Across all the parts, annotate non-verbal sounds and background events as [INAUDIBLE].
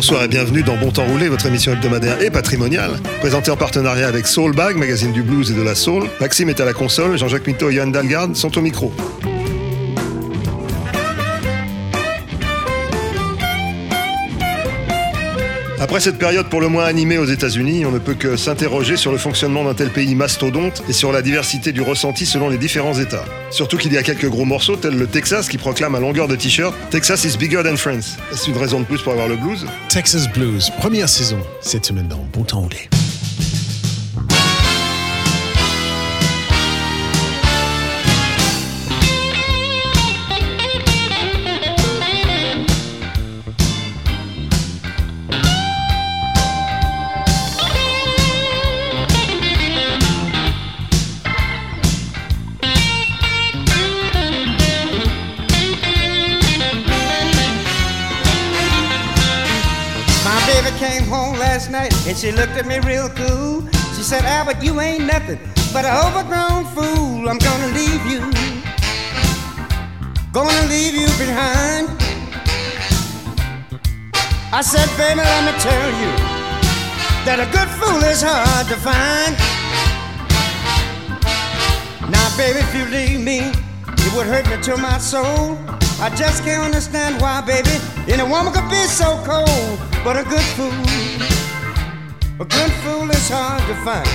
Bonsoir et bienvenue dans Bon Temps Roulé, votre émission hebdomadaire et patrimoniale, présentée en partenariat avec Soulbag, magazine du blues et de la soul. Maxime est à la console, Jean-Jacques Mito et Yann Dalgarde sont au micro. Après cette période pour le moins animée aux États-Unis, on ne peut que s'interroger sur le fonctionnement d'un tel pays mastodonte et sur la diversité du ressenti selon les différents États. Surtout qu'il y a quelques gros morceaux tels le Texas qui proclame à longueur de t-shirt Texas is bigger than France. Est-ce une raison de plus pour avoir le blues? Texas Blues, première saison, cette semaine dans Bon Temps. Last night and she looked at me real cool. She said, Albert, you ain't nothing but an overgrown fool. I'm gonna leave you. Gonna leave you behind. I said, baby, let me tell you that a good fool is hard to find. Now, baby, if you leave me, it would hurt me to my soul. I just can't understand why, baby, any woman could be so cold. But a good fool, a good fool is hard to find.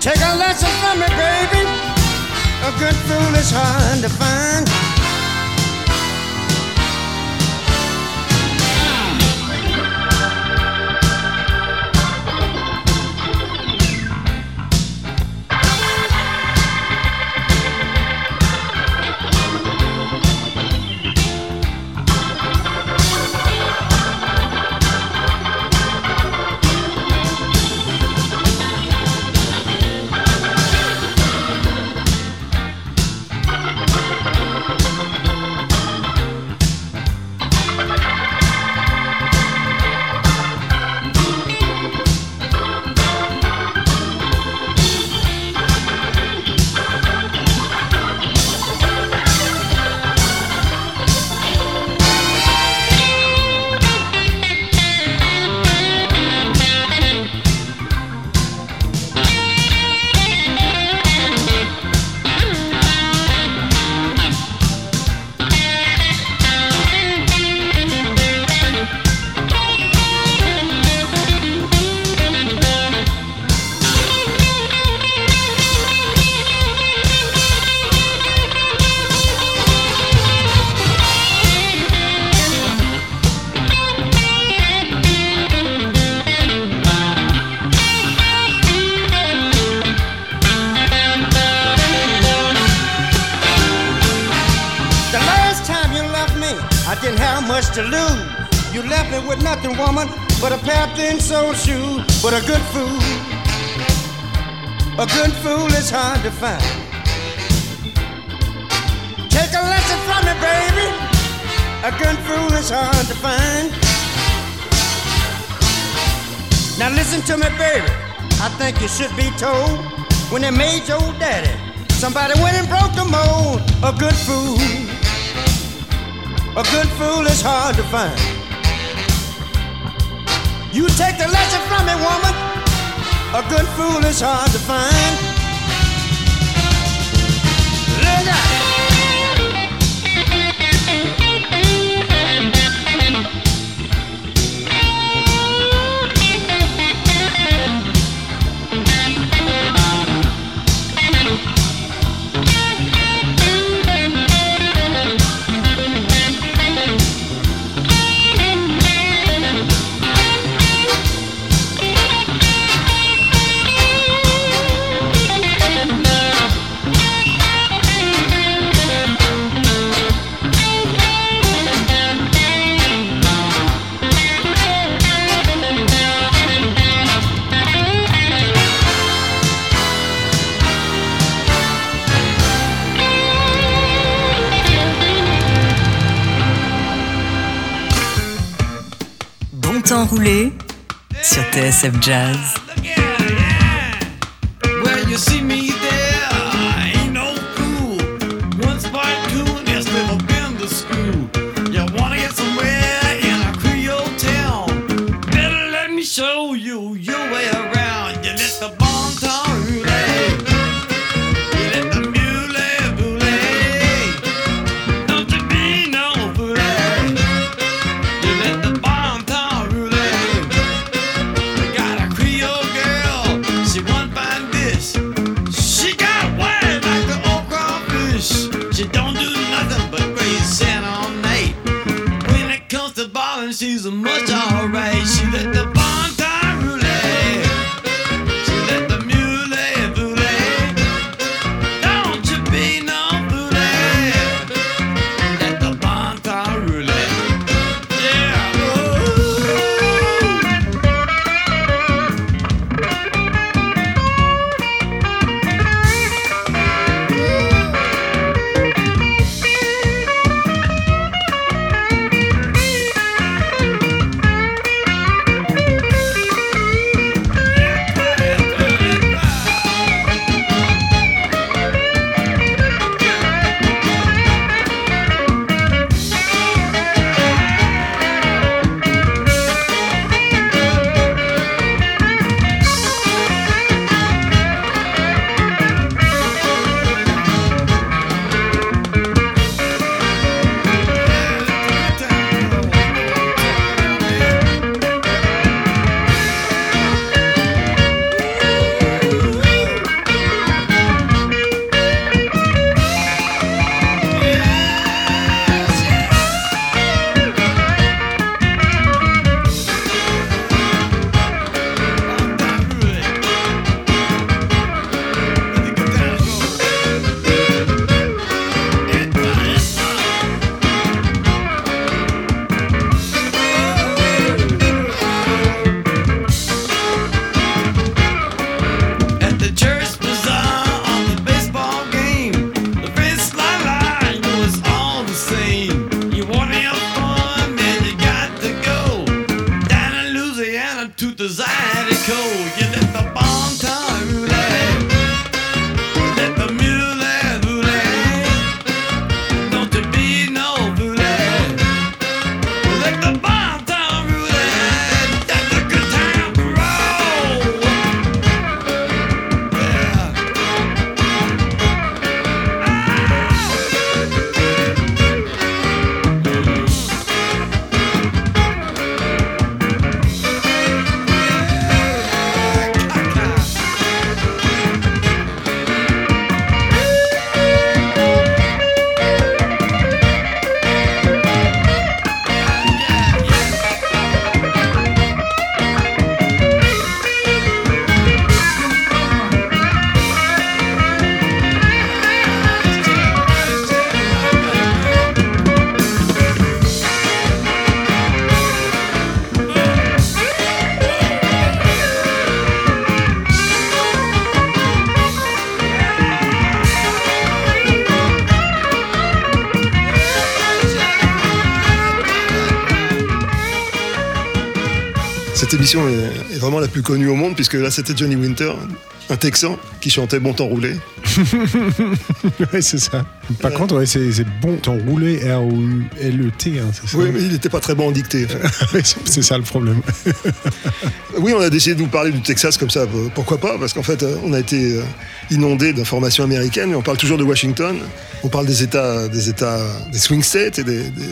Take a lesson from me, baby. A good fool is hard to find. Me, baby. I think you should be told when they made your daddy. Somebody went and broke the mold. A good fool. A good fool is hard to find. You take the lesson from me, woman. A good fool is hard to find. TSF Jazz. Cette émission est, est vraiment la plus connue au monde, puisque là, c'était Johnny Winter, un Texan, qui chantait Bon temps roulé. [LAUGHS] Ouais, c'est ça. Par contre, ouais, c'est bon temps roulé, R-O-U-L-E-T. hein, Oui, mais il n'était pas très bon en dictée. en fait. [LAUGHS] Ouais, c'est ça le problème. [LAUGHS] Oui, on a décidé de vous parler du Texas comme ça. euh, Pourquoi pas? Parce qu'en fait, euh, on a été euh, inondé d'informations américaines, mais on parle toujours de Washington. On parle des États, des États, des swing states et des. des-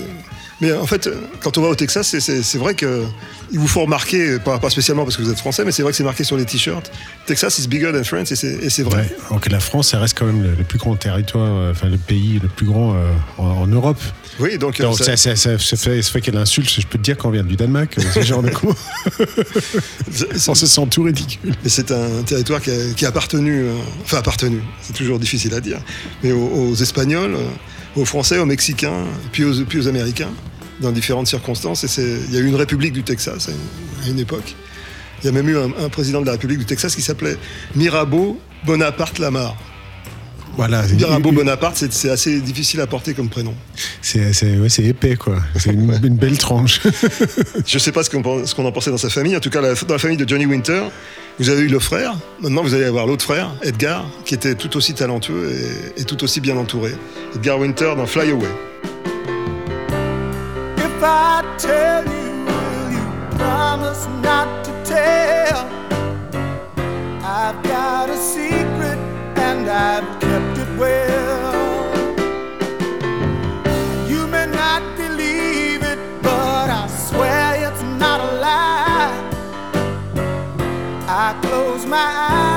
Mais en fait, quand on va au Texas, c'est- vrai que il vous faut remarquer, pas, pas spécialement parce que vous êtes français, mais c'est vrai que c'est marqué sur les t-shirts. Texas is bigger than France, et c'est vrai. Ouais, donc la France, ça reste quand même le, le plus grand territoire, euh, enfin le pays le plus grand euh, en, en Europe. Oui, donc, Donc ça- ça, ça, fait, quelle insulte, je peux te dire qu'on vient du Danemark, euh, ce genre de [LAUGHS] coup. On se sent tout ridicule. C'est un territoire qui a, qui a appartenu, euh, enfin appartenu, c'est toujours difficile à dire, mais aux, aux Espagnols, aux Français, aux Mexicains, puis aux, Américains, dans différentes circonstances. Et il y a eu une République du Texas à une, époque. Il y a même eu un président de la République du Texas qui s'appelait Mirabeau Bonaparte Lamar. Voilà, dire Rabot Bonaparte, c'est assez difficile à porter comme prénom. C'est épais, quoi. C'est une, [LAUGHS] belle tranche. [LAUGHS] Je ne sais pas ce qu'on en pensait dans sa famille. En tout cas, dans la famille de Johnny Winter, vous avez eu le frère. Maintenant, vous allez avoir l'autre frère, Edgar, qui était tout aussi talentueux et, et tout aussi bien entouré. Edgar Winter dans Fly Away. If I tell you, will you promise not close my eyes.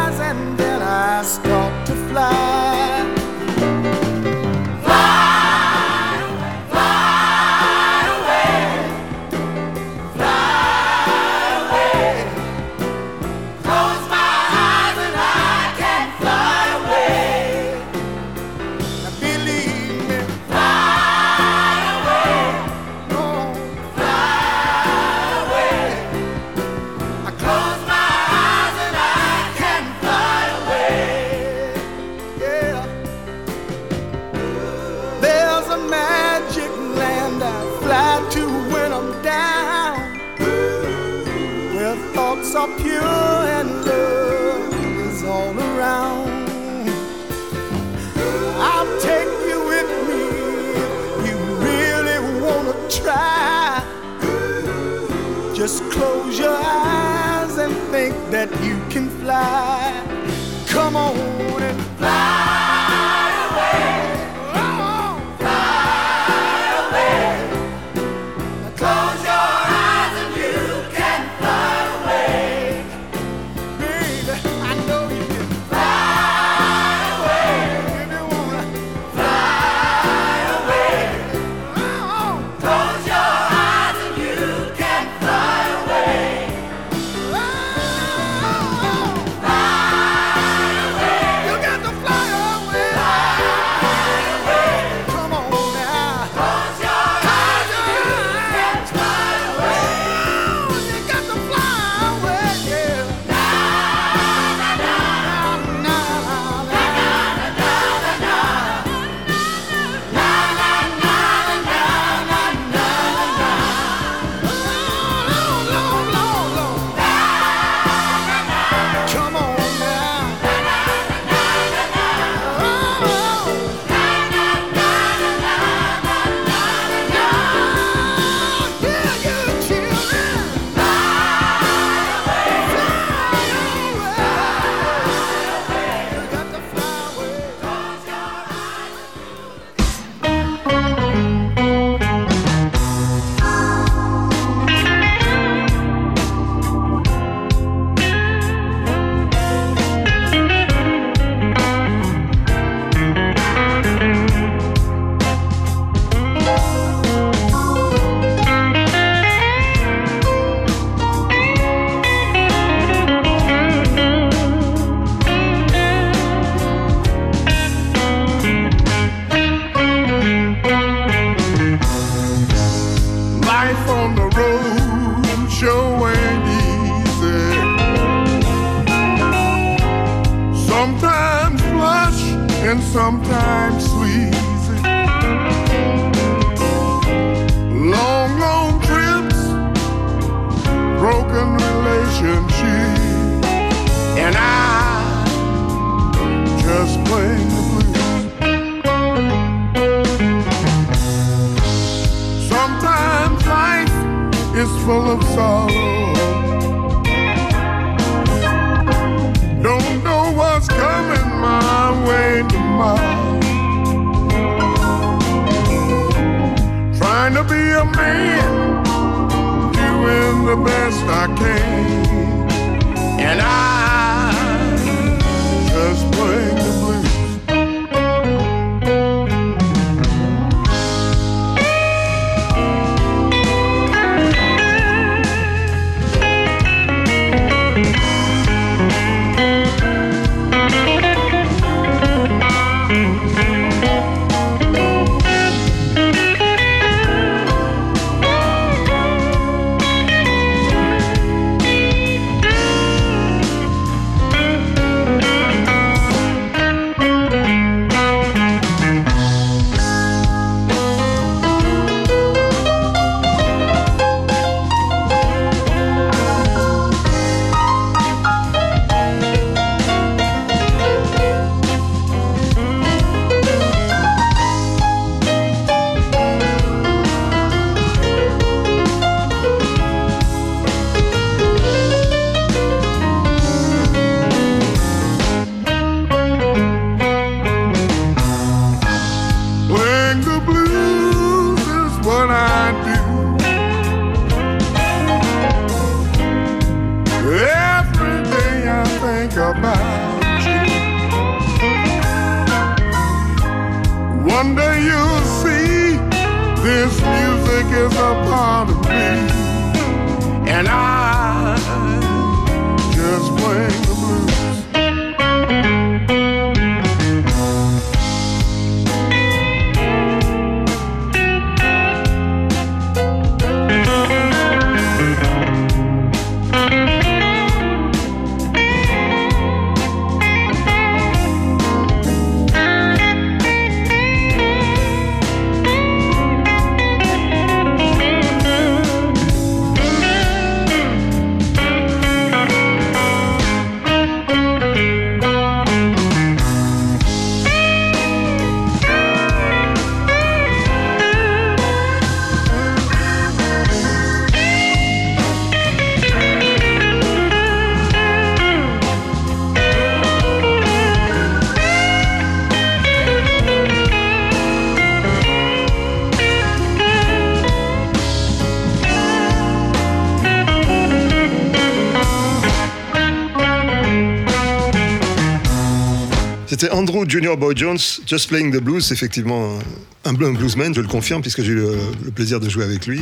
Junior Boy Jones, Just Playing the Blues, effectivement un, bluesman, je le confirme, puisque j'ai eu le, le plaisir de jouer avec lui.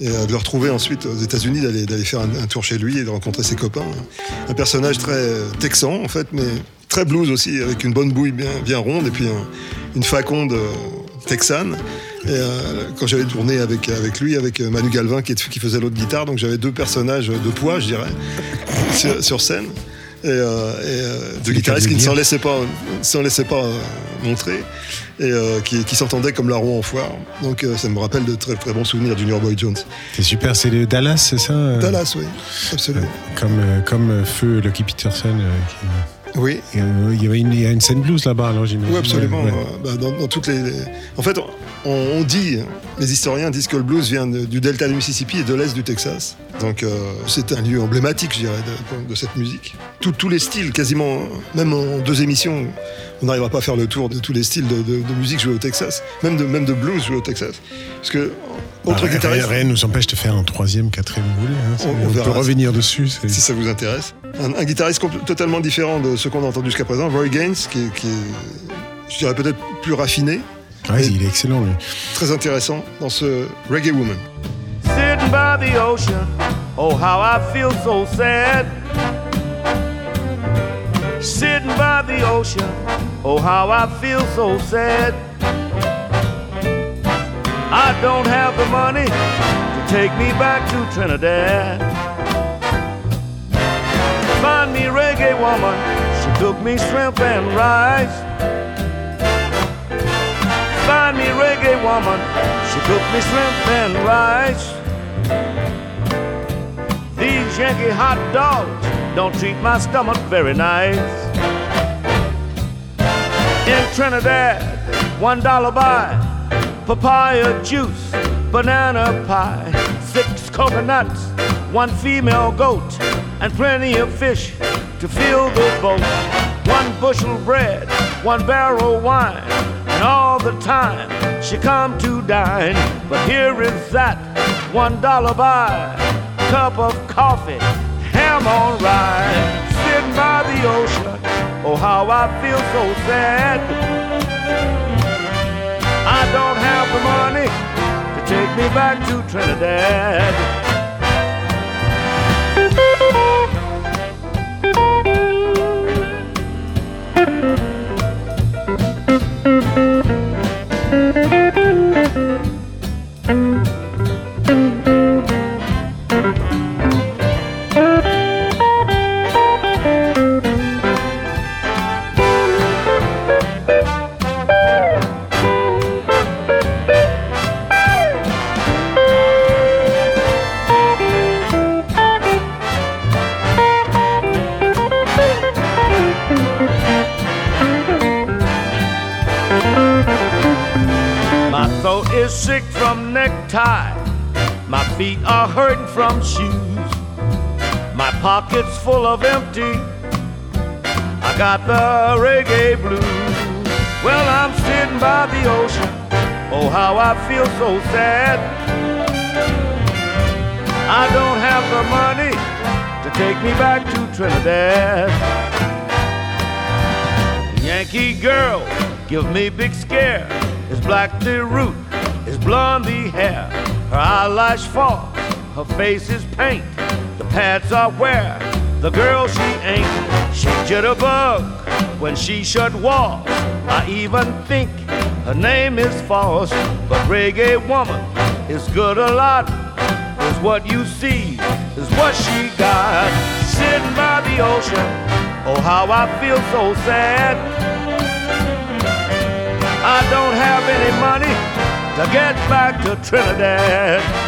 Et euh, de le retrouver ensuite aux États-Unis, d'aller faire un, tour chez lui et de rencontrer ses copains. Un personnage très euh, texan, en fait, mais très blues aussi, avec une bonne bouille bien, ronde et puis un- une faconde euh, texane. Euh, quand j'avais tourné avec, lui, avec euh, Manu Galvin qui, qui faisait l'autre guitare, donc j'avais deux personnages de poids, je dirais, sur scène. Et, euh, et, euh, cas guitaristes de qui ne s'en laissaient pas, s'en laissaient pas euh, montrer et euh, qui, qui s'entendaient comme la roue en foire. Donc euh, ça me rappelle de très très bons souvenirs du Junior Boy Jones. C'est super, c'est le Dallas, c'est ça Dallas, oui, absolument. Comme, comme Feu Lucky Peterson. qui- Oui, euh, il y avait une, y a une scène blues là-bas, alors j'imagine. oui, absolument. Ouais, bah, dans, dans toutes les, les- En fait, on, on dit, les historiens disent que le blues vient de- du delta du Mississippi et de l'est du Texas. Donc euh, c'est un lieu emblématique, je dirais, de, de cette musique. Tous- tous les styles, quasiment, même en deux émissions, on n'arrivera pas à faire le tour de tous les styles de, de- de musique joués au Texas, même de, même de blues joués au Texas. Parce que autre Bah, rien- guitariste, Rien ne nous empêche de faire un troisième, quatrième, voulez. hein, On- on on, peut revenir dessus. si ça vous intéresse. Un, un guitariste totalement différent de ce qu'on a entendu jusqu'à présent, Roy Gaines, qui, est- qui est, je dirais peut-être plus raffiné, Ouais, il est excellent, lui. très intéressant dans ce Reggae Woman. sitting by the ocean. Oh, how I feel so sad. Sitting by the ocean. Oh, how I feel so sad. I don't have the money to take me back to Trinidad. Find me reggae woman. She cook me shrimp and rice. Find me reggae woman. She cook me shrimp and rice. These Yankee hot dogs don't treat my stomach very nice. In Trinidad, one dollar buy papaya juice, banana pie, six coconuts, one female goat, and plenty of fish to fill the boat. One bushel bread, one barrel wine, and all the time she come to dine. But here is that one dollar buy cup of coffee, ham on rye, sitting by the ocean. Oh, how I feel so sad. I don't have the money to take me back to Trinidad. From shoes. My pockets full of empty. I got the reggae blues. Well, I'm sitting by the ocean. Oh, how I feel so sad. I don't have the money to take me back to Trinidad. Yankee girl, give me big scare. is black the root, is blonde the hair. Her eyelash falls, her face is paint. The pads are where the girl she ain't. She jitterbug when she should walk. I even think her name is false, but reggae woman is good a lot. Is what you see, is what she got. Sitting by the ocean, oh how I feel so sad. I don't have any money to get back to Trinidad.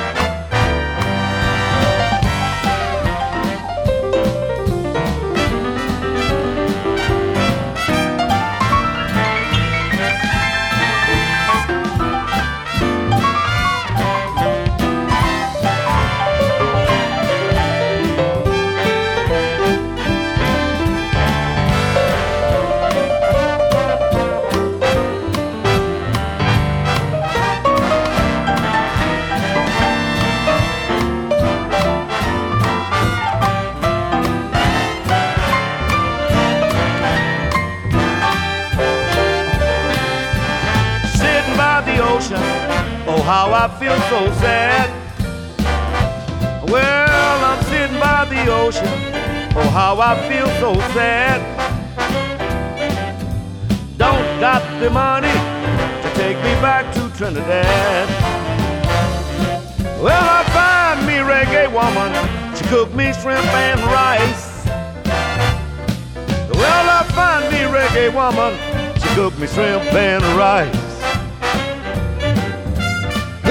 How I feel so sad. Well, I'm sitting by the ocean. Oh, how I feel so sad. Don't got the money to take me back to Trinidad. Well, I find me reggae woman. She cook me shrimp and rice. Well, I find me reggae woman. She cook me shrimp and rice.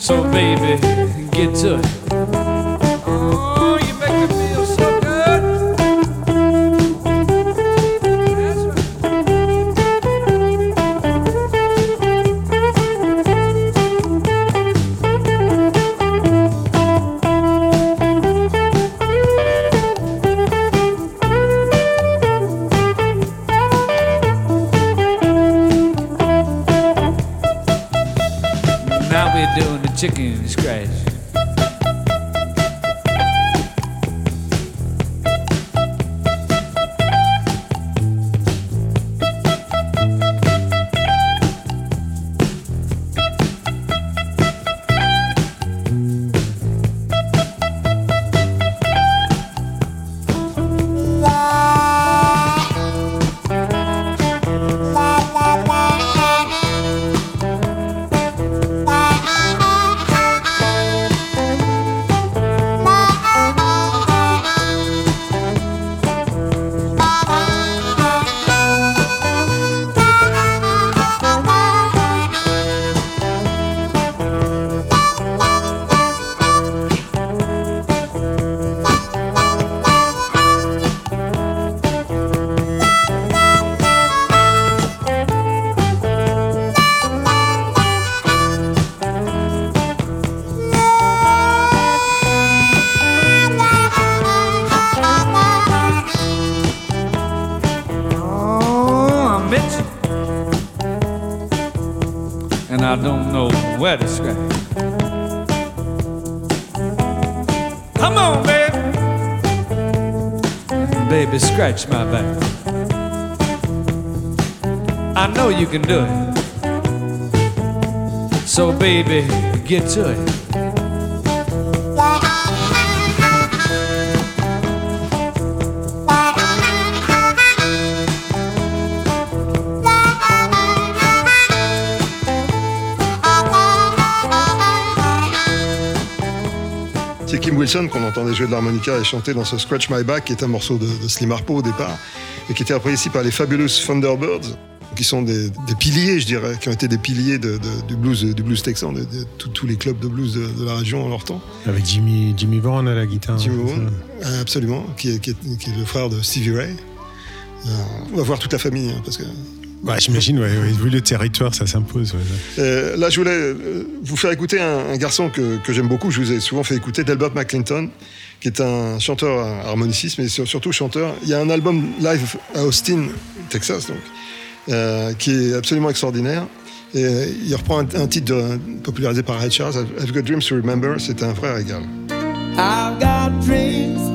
So, baby, get to it. I don't know where to scratch. Come on, baby. Baby, scratch my back. I know you can do it. So, baby, get to it. Wilson qu'on entendait jouer de l'harmonica et chanter dans ce Scratch My Back, qui est un morceau de, de Slim Harpo au départ, et qui était ici par les Fabulous Thunderbirds, qui sont des, des piliers, je dirais, qui ont été des piliers de- de- du, blues, du blues texan, de, tous- les clubs de blues de, la région en leur temps. Avec Jimmy, Jimmy Vaughan à la guitare. Jimmy Vaughan, euh, absolument, qui est, qui, est, qui est le frère de Stevie Ray. Euh, on va voir toute la famille, hein, parce que Ouais, J'imagine, ouais, ouais, vu le territoire, ça s'impose. ouais. Euh, là, je voulais euh, vous faire écouter un, un garçon que, que j'aime beaucoup. Je vous ai souvent fait écouter d'Albert McClinton, qui est un chanteur harmoniciste, mais sur- surtout chanteur. Il y a un album live à Austin, Texas, donc, euh, qui est absolument extraordinaire. Et il reprend un, un titre de- popularisé par Ray Charles, I've Got Dreams to Remember. C'est un frère égal. I've got dreams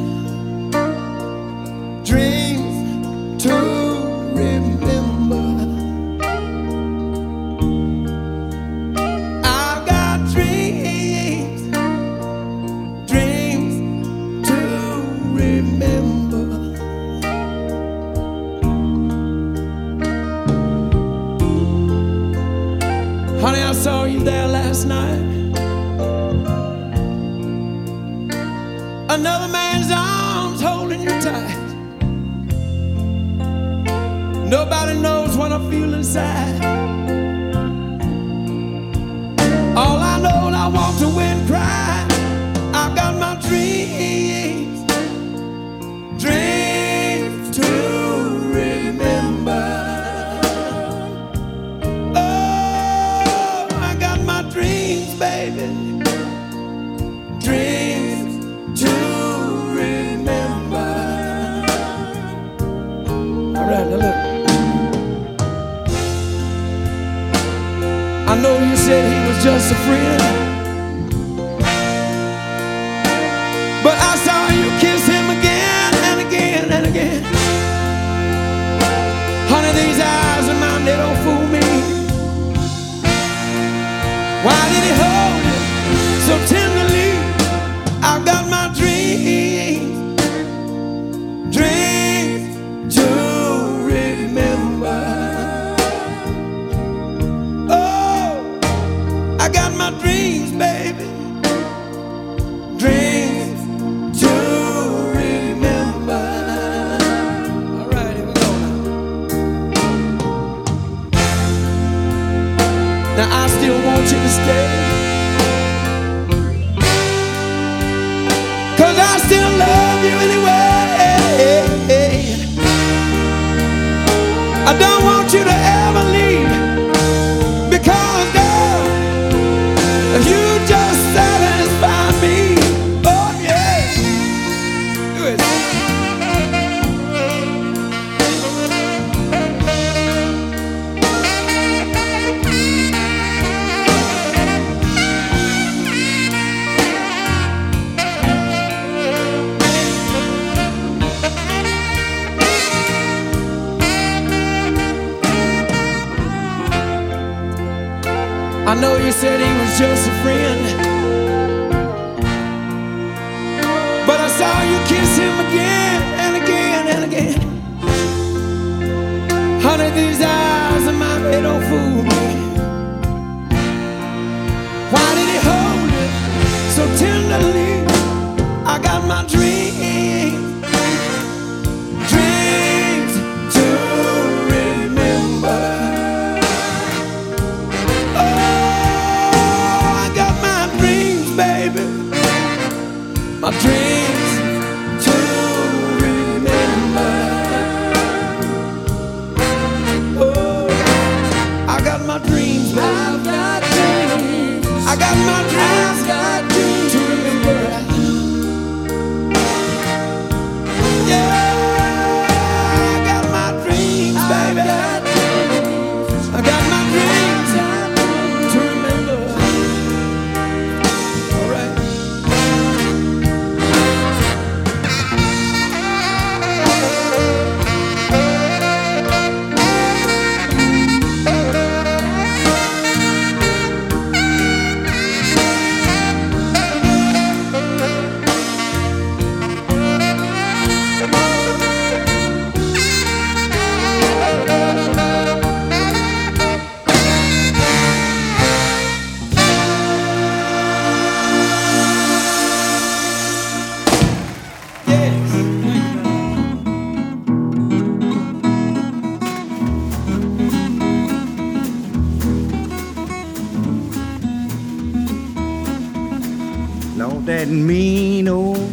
that mean old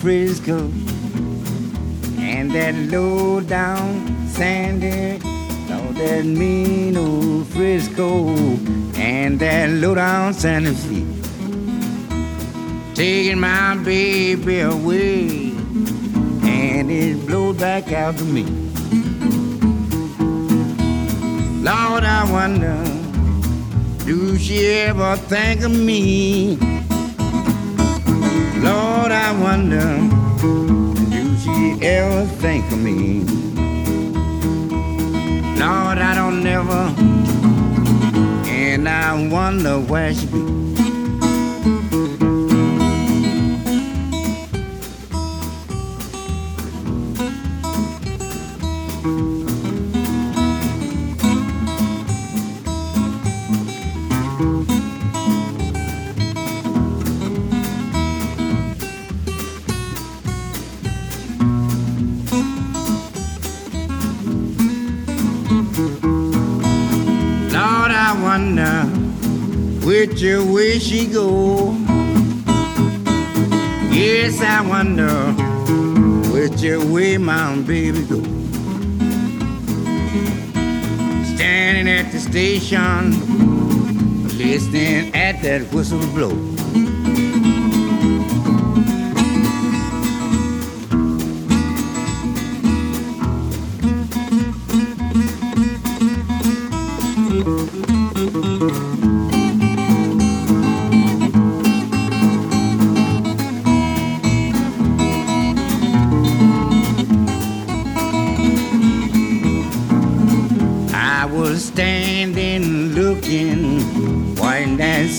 Frisco and that low down Sandy. Lord, that mean old Frisco and that low down Santa Fe. Taking my baby away and it blowed back out to me. Lord, I wonder, do she ever think of me? Lord, I wonder, do she ever think of me? Lord, I don't never, and I wonder where she be. Way she go. Yes, I wonder which way my baby go. Standing at the station, listening at that whistle blow.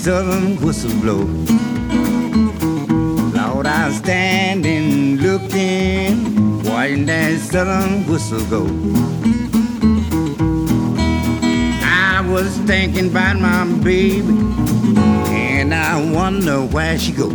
Southern whistle blow. Lord, I was standing looking while that southern whistle go. I was thinking about my baby, and I wonder where she go.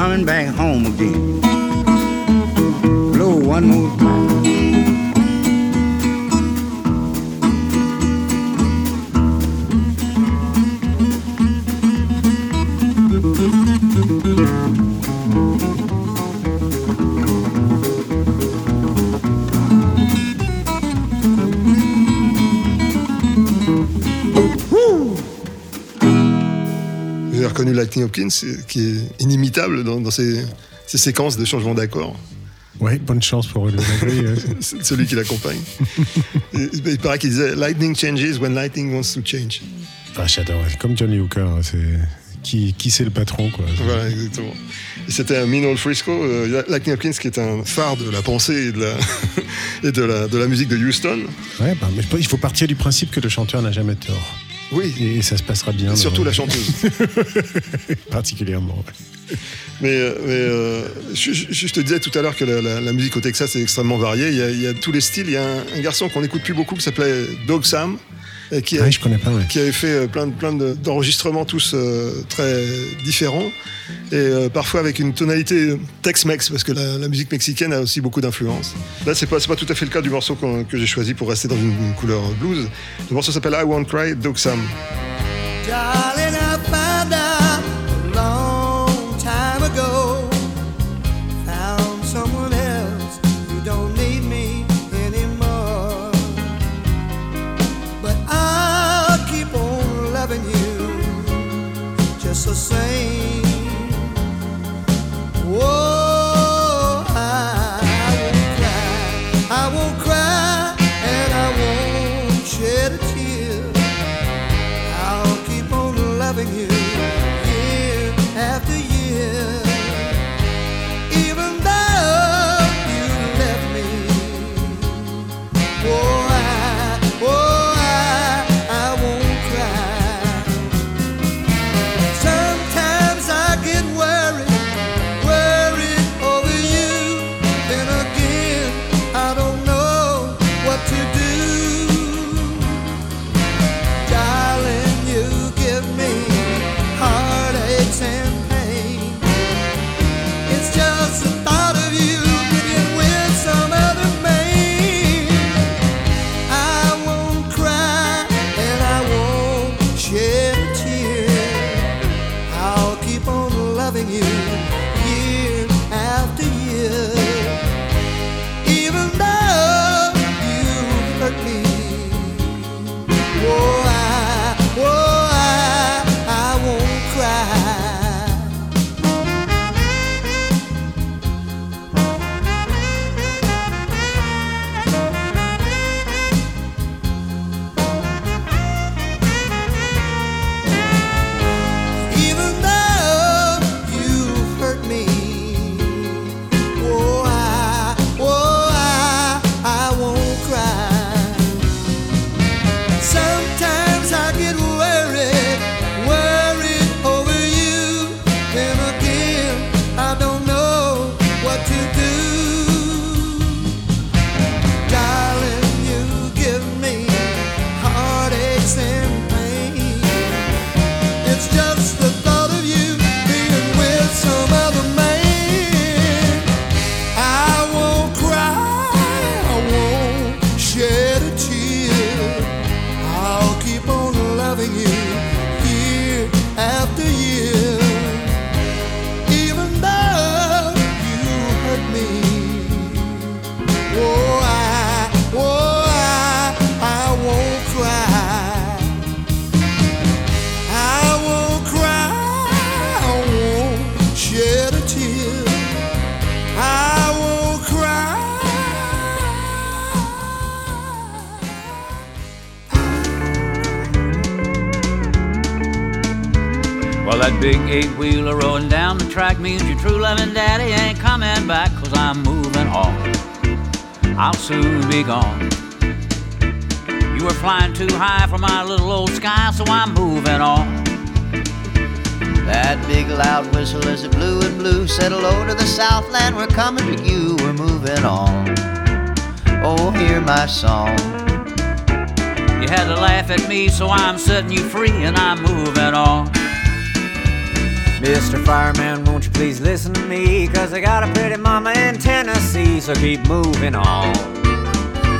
Coming back home again? Blow one more time. Reconnu Lightning Hopkins, qui est inimitable dans, dans ses, ses séquences de changement d'accord. Ouais, bonne chance pour le [LAUGHS] euh. Celui qui l'accompagne. [LAUGHS] Et- Il paraît qu'il disait Lightning changes when lightning wants to change. Ah, j'adore. Comme Johnny Hooker, hein, c'est qui, qui c'est le patron quoi. Voilà, exactement. C'était un Old Frisco, euh, Lightning Hopkins, qui est un phare de la pensée et de la, [LAUGHS] et de la, de la musique de Houston. Ouais, bah, mais il faut partir du principe que le chanteur n'a jamais tort. Oui. Et ça se passera bien. Et surtout la chanteuse. [LAUGHS] Particulièrement. Mais, euh, mais, euh, je, je- je te disais tout à l'heure que la, la- la musique au Texas est extrêmement variée. Il y a, il y a tous les styles. Il y a un, un garçon qu'on n'écoute plus beaucoup qui s'appelait Dog Sam. Et Qui, a- Ouais, je connais pas. ouais. qui avait fait euh, plein, de- plein de- d'enregistrements tous euh, très différents et euh, parfois avec une tonalité Tex-Mex parce que la, la musique mexicaine a aussi beaucoup d'influence. Là, c'est pas, c'est pas tout à fait le cas du morceau que j'ai choisi pour rester dans une, une couleur blues. Le morceau s'appelle I Won't Cry, Dog Sam. Darling, Well, that big eight wheeler rolling down the track means your true loving daddy ain't coming back, cause I'm moving on. I'll soon be gone. You were flying too high for my little old sky, so I'm moving on. That big loud whistle as it blew and blew said hello to the Southland. We're coming to you. We're moving on. Oh, hear my song. You had to laugh at me, so I'm setting you free and I'm moving on. Mr. Fireman, won't you please listen to me? Cause I got a pretty mama in Tennessee, so keep moving on.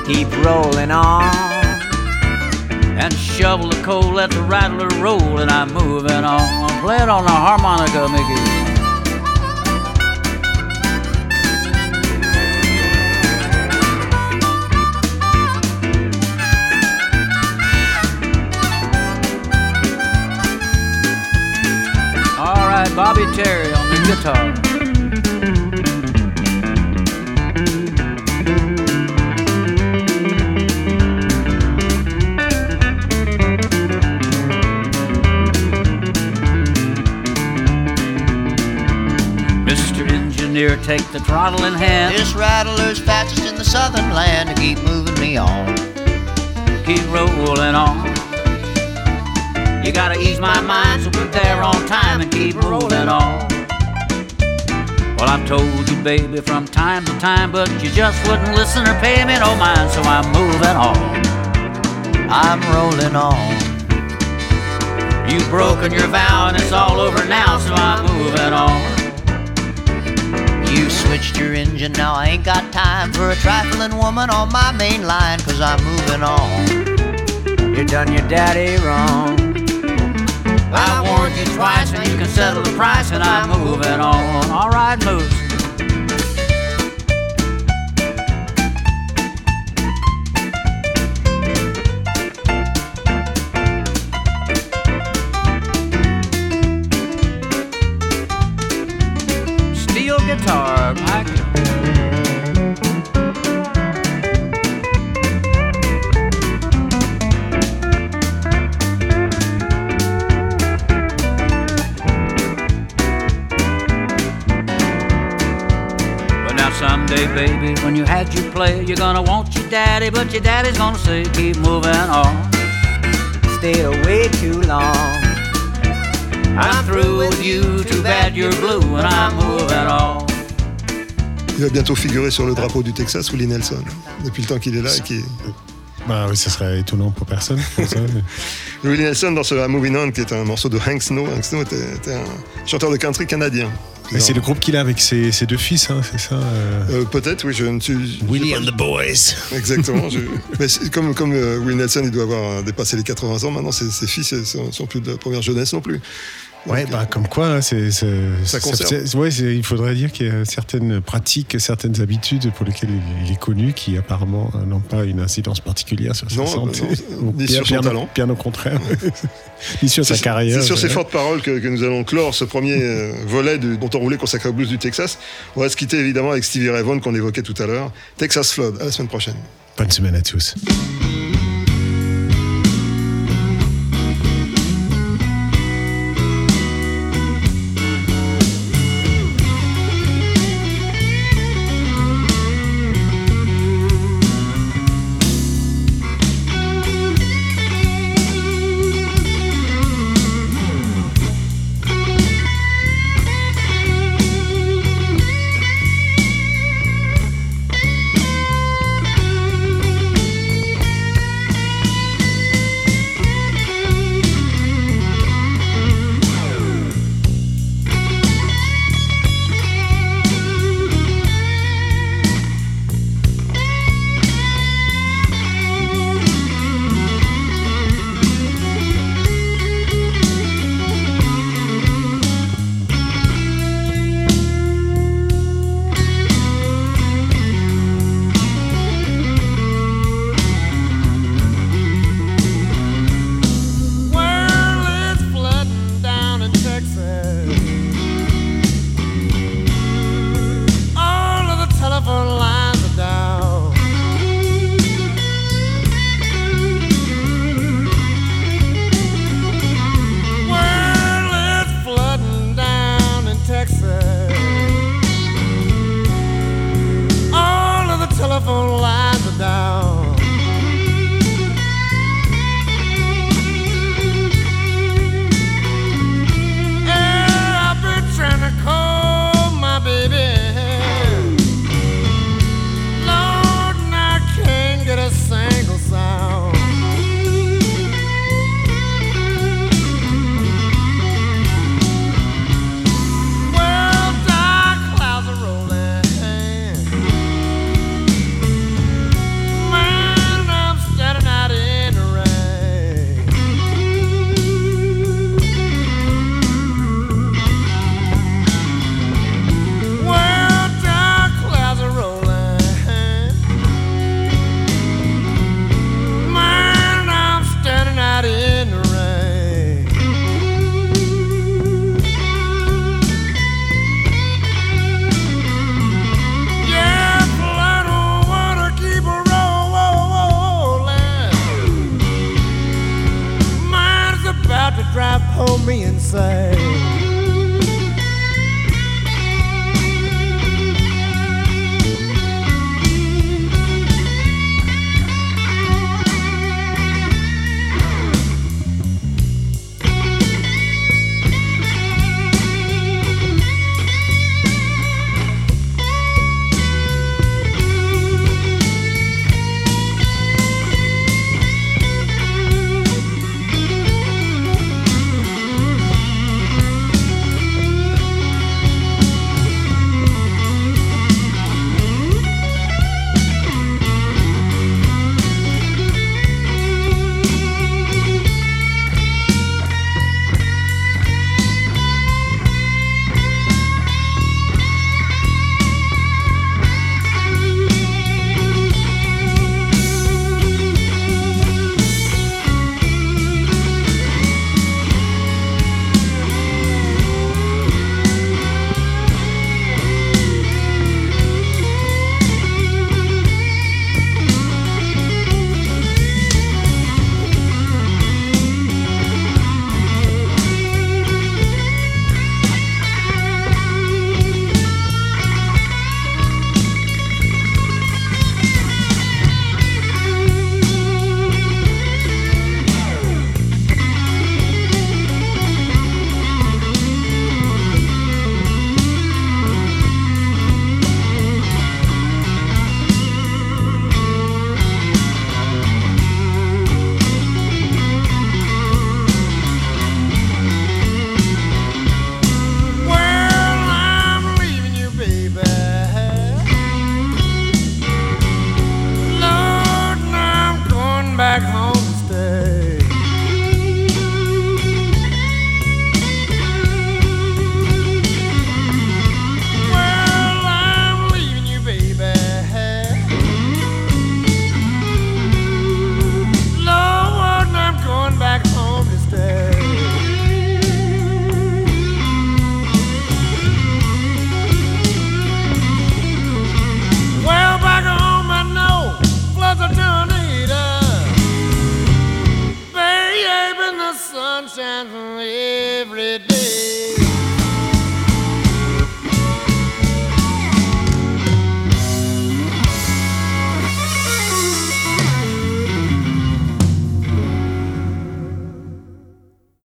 Keep rolling on. And shovel the coal, let the rattler roll, and I'm moving on. Play it on the harmonica, Mickey. Bobby Terry on the guitar. Mr. Engineer, take the throttle in hand. This rattler's fastest in the southern land to keep moving me on. Keep rolling on. You gotta ease my mind keep rolling on. Well, I've told you, baby, from time to time, but you just wouldn't listen or pay me no mind, so I'm moving on. I'm rolling on. You've broken your vow and it's all over now, so I'm moving on. You switched your engine, now I ain't got time for a trifling woman on my main line, cause I'm moving on. You done your daddy wrong. I warned you twice and you can settle the price, and I'm moving on. All right, moves. Baby, when you had your play, you're gonna want your daddy, but your daddy's gonna say, keep moving on. Stayed away too long. I'm through with you, too bad you're blue, and I'm moving on. Il va bientôt figurer sur le drapeau du Texas, Willie Nelson, depuis le temps qu'il est là. Et qui... Bah oui, ça serait étonnant pour personne. pour ça, mais- [LAUGHS] Willie Nelson dans ce I'm Moving On, qui est un morceau de Hank Snow. Hank Snow était, était un chanteur de country canadien. Et c'est le groupe qu'il a avec ses, ses deux fils, hein, c'est ça euh, Euh, Peut-être, oui, je ne suis. Willie je- and the Boys. [LAUGHS] Exactement. je- mais comme comme euh, Will Nelson, il doit avoir euh, dépassé les 80 ans maintenant. Ses, ses fils ne sont, sont plus de la première jeunesse non plus. Ouais, bah comme quoi, hein, c'est, c'est- Ça c'est- ouais, il faudrait dire qu'il y a certaines pratiques, certaines habitudes pour lesquelles il, est connu, qui apparemment euh, n'ont pas une incidence particulière sur sa Non, santé, non, [LAUGHS] ni bien, sur son bien talent. bien au contraire, [LAUGHS] ni sur sa carrière. C'est sur ces fortes paroles que, que nous allons clore ce premier euh, volet dont on roulait consacré au blues du Texas. On va se quitter évidemment avec Stevie Ray Vaughan qu'on évoquait tout à l'heure. Texas Flood. À la semaine prochaine. Bonne semaine à tous.